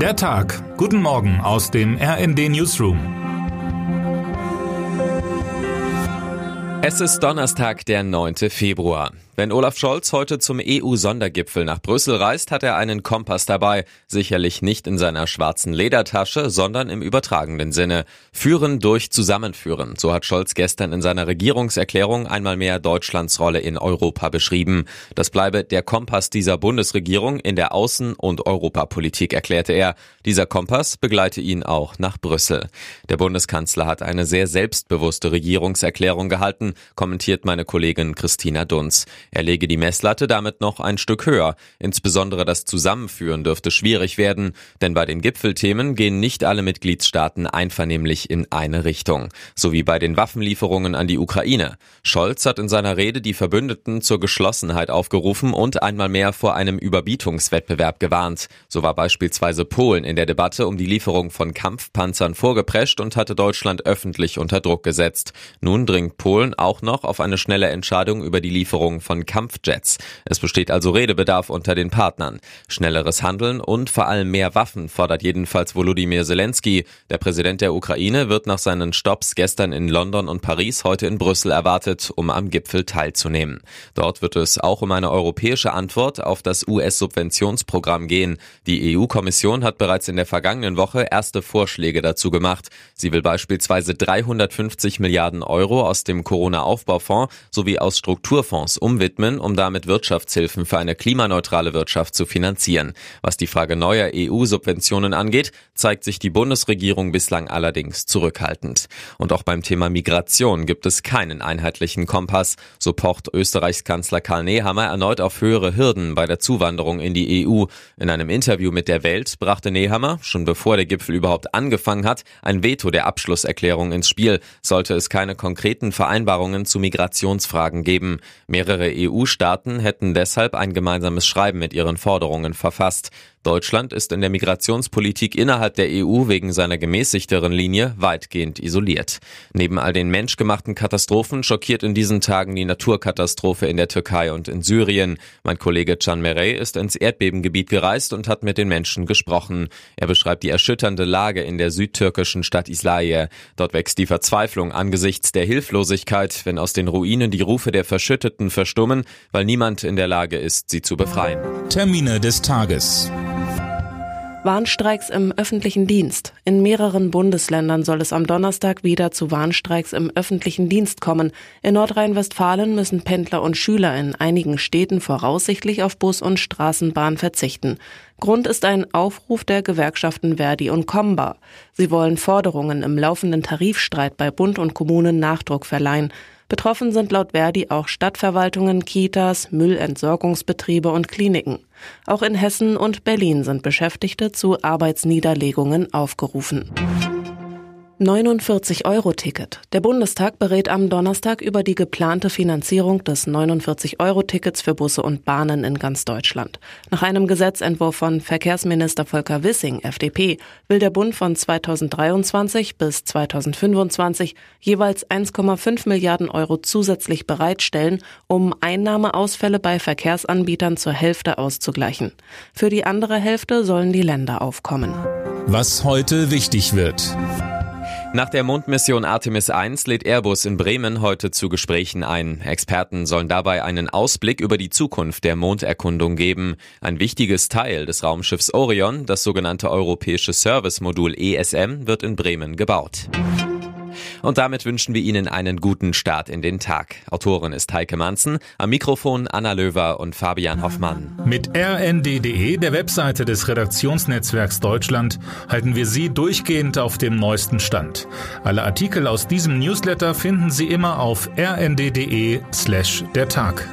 Der Tag. Guten Morgen aus dem RND Newsroom. Es ist Donnerstag, der 9. Februar. Wenn Olaf Scholz heute zum EU-Sondergipfel nach Brüssel reist, hat er einen Kompass dabei. Sicherlich nicht in seiner schwarzen Ledertasche, sondern im übertragenen Sinne. Führen durch Zusammenführen. So hat Scholz gestern in seiner Regierungserklärung einmal mehr Deutschlands Rolle in Europa beschrieben. Das bleibe der Kompass dieser Bundesregierung in der Außen- und Europapolitik, erklärte er. Dieser Kompass begleite ihn auch nach Brüssel. Der Bundeskanzler hat eine sehr selbstbewusste Regierungserklärung gehalten, kommentiert meine Kollegin Christina Dunz. Er lege die Messlatte damit noch ein Stück höher. Insbesondere das Zusammenführen dürfte schwierig werden, denn bei den Gipfelthemen gehen nicht alle Mitgliedstaaten einvernehmlich in eine Richtung. So wie bei den Waffenlieferungen an die Ukraine. Scholz hat in seiner Rede die Verbündeten zur Geschlossenheit aufgerufen und einmal mehr vor einem Überbietungswettbewerb gewarnt. So war beispielsweise Polen in der Debatte um die Lieferung von Kampfpanzern vorgeprescht und hatte Deutschland öffentlich unter Druck gesetzt. Nun dringt Polen auch noch auf eine schnelle Entscheidung über die Lieferung von von Kampfjets. Es besteht also Redebedarf unter den Partnern. Schnelleres Handeln und vor allem mehr Waffen fordert jedenfalls Volodymyr Zelensky. Der Präsident der Ukraine wird nach seinen Stops gestern in London und Paris heute in Brüssel erwartet, um am Gipfel teilzunehmen. Dort wird es auch um eine europäische Antwort auf das US-Subventionsprogramm gehen. Die EU-Kommission hat bereits in der vergangenen Woche erste Vorschläge dazu gemacht. Sie will beispielsweise 350 Milliarden Euro aus dem Corona-Aufbaufonds sowie aus Strukturfonds umwidmen widmen, um damit Wirtschaftshilfen für eine klimaneutrale Wirtschaft zu finanzieren. Was die Frage neuer EU-Subventionen angeht, zeigt sich die Bundesregierung bislang allerdings zurückhaltend. Und auch beim Thema Migration gibt es keinen einheitlichen Kompass. So pocht Österreichs Kanzler Karl Nehammer erneut auf höhere Hürden bei der Zuwanderung in die EU. In einem Interview mit der Welt brachte Nehammer, schon bevor der Gipfel überhaupt angefangen hat, ein Veto der Abschlusserklärung ins Spiel, sollte es keine konkreten Vereinbarungen zu Migrationsfragen geben. Mehrere EU-Staaten hätten deshalb ein gemeinsames Schreiben mit ihren Forderungen verfasst. Deutschland ist in der Migrationspolitik innerhalb der EU wegen seiner gemäßigteren Linie weitgehend isoliert. Neben all den menschgemachten Katastrophen schockiert in diesen Tagen die Naturkatastrophe in der Türkei und in Syrien. Mein Kollege Can Merey ist ins Erdbebengebiet gereist und hat mit den Menschen gesprochen. Er beschreibt die erschütternde Lage in der südtürkischen Stadt Islaye. Dort wächst die Verzweiflung angesichts der Hilflosigkeit, wenn aus den Ruinen die Rufe der Verschütteten verstummen, weil niemand in der Lage ist, sie zu befreien. Termine des Tages. Warnstreiks im öffentlichen Dienst. In mehreren Bundesländern soll es am Donnerstag wieder zu Warnstreiks im öffentlichen Dienst kommen. In Nordrhein-Westfalen müssen Pendler und Schüler in einigen Städten voraussichtlich auf Bus und Straßenbahn verzichten. Grund ist ein Aufruf der Gewerkschaften Verdi und Comba. Sie wollen Forderungen im laufenden Tarifstreit bei Bund und Kommunen Nachdruck verleihen. Betroffen sind laut Verdi auch Stadtverwaltungen, Kitas, Müllentsorgungsbetriebe und Kliniken. Auch in Hessen und Berlin sind Beschäftigte zu Arbeitsniederlegungen aufgerufen. 49-Euro-Ticket. Der Bundestag berät am Donnerstag über die geplante Finanzierung des 49-Euro-Tickets für Busse und Bahnen in ganz Deutschland. Nach einem Gesetzentwurf von Verkehrsminister Volker Wissing, FDP, will der Bund von 2023 bis 2025 jeweils 1,5 Milliarden Euro zusätzlich bereitstellen, um Einnahmeausfälle bei Verkehrsanbietern zur Hälfte auszugleichen. Für die andere Hälfte sollen die Länder aufkommen. Was heute wichtig wird. Nach der Mondmission Artemis 1 lädt Airbus in Bremen heute zu Gesprächen ein. Experten sollen dabei einen Ausblick über die Zukunft der Monderkundung geben. Ein wichtiges Teil des Raumschiffs Orion, das sogenannte europäische Service-Modul ESM, wird in Bremen gebaut. Und damit wünschen wir Ihnen einen guten Start in den Tag. Autorin ist Heike Manzen, am Mikrofon Anna Löwer und Fabian Hoffmann. Mit rnd.de, der Webseite des Redaktionsnetzwerks Deutschland, halten wir Sie durchgehend auf dem neuesten Stand. Alle Artikel aus diesem Newsletter finden Sie immer auf rnd.de slash der Tag.